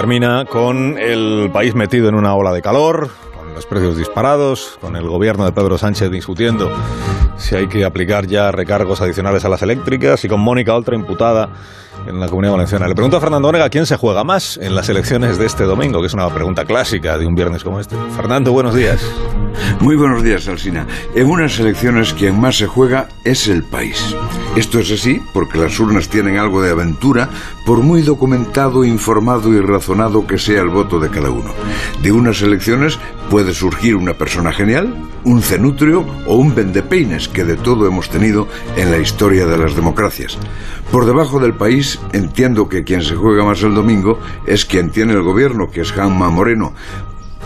Termina con el país metido en una ola de calor, con los precios disparados, con el gobierno de Pedro Sánchez discutiendo si hay que aplicar ya recargos adicionales a las eléctricas y con Mónica Oltra imputada en la Comunidad Valenciana. Le pregunto a Fernando Onega quién se juega más en las elecciones de este domingo, que es una pregunta clásica de un viernes como este. Fernando, buenos días. Muy buenos días, Alsina. En unas elecciones quien más se juega es el país. Esto es así porque las urnas tienen algo de aventura, por muy documentado, informado y razonado que sea el voto de cada uno. De unas elecciones puede surgir una persona genial, un cenutrio o un vendepeines, que de todo hemos tenido en la historia de las democracias. Por debajo del país entiendo que quien se juega más el domingo es quien tiene el gobierno, que es Hanma Moreno,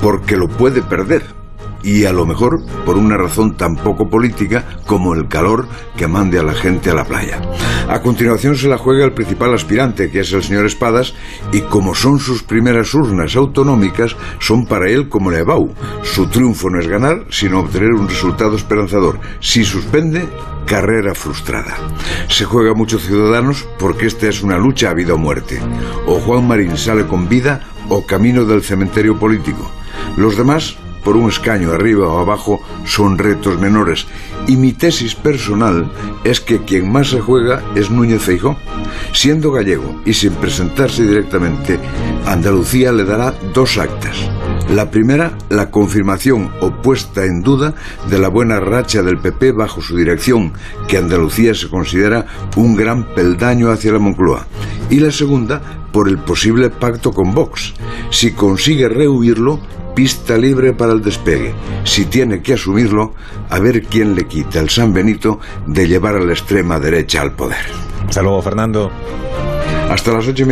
porque lo puede perder y a lo mejor por una razón tan poco política como el calor que mande a la gente a la playa. A continuación se la juega el principal aspirante, que es el señor Espadas, y como son sus primeras urnas autonómicas, son para él como Lebau. Su triunfo no es ganar, sino obtener un resultado esperanzador. Si suspende, carrera frustrada. Se juega a muchos ciudadanos porque esta es una lucha a vida o muerte. O Juan Marín sale con vida o camino del cementerio político. Los demás por un escaño arriba o abajo son retos menores. Y mi tesis personal es que quien más se juega es Núñez Feijó. Siendo gallego y sin presentarse directamente, Andalucía le dará dos actas. La primera, la confirmación o puesta en duda de la buena racha del PP bajo su dirección, que Andalucía se considera un gran peldaño hacia la Moncloa. Y la segunda, por el posible pacto con Vox. Si consigue rehuirlo, pista libre para el despegue. Si tiene que asumirlo, a ver quién le quita el San Benito de llevar a la extrema derecha al poder. Hasta luego, Fernando. Hasta las ocho y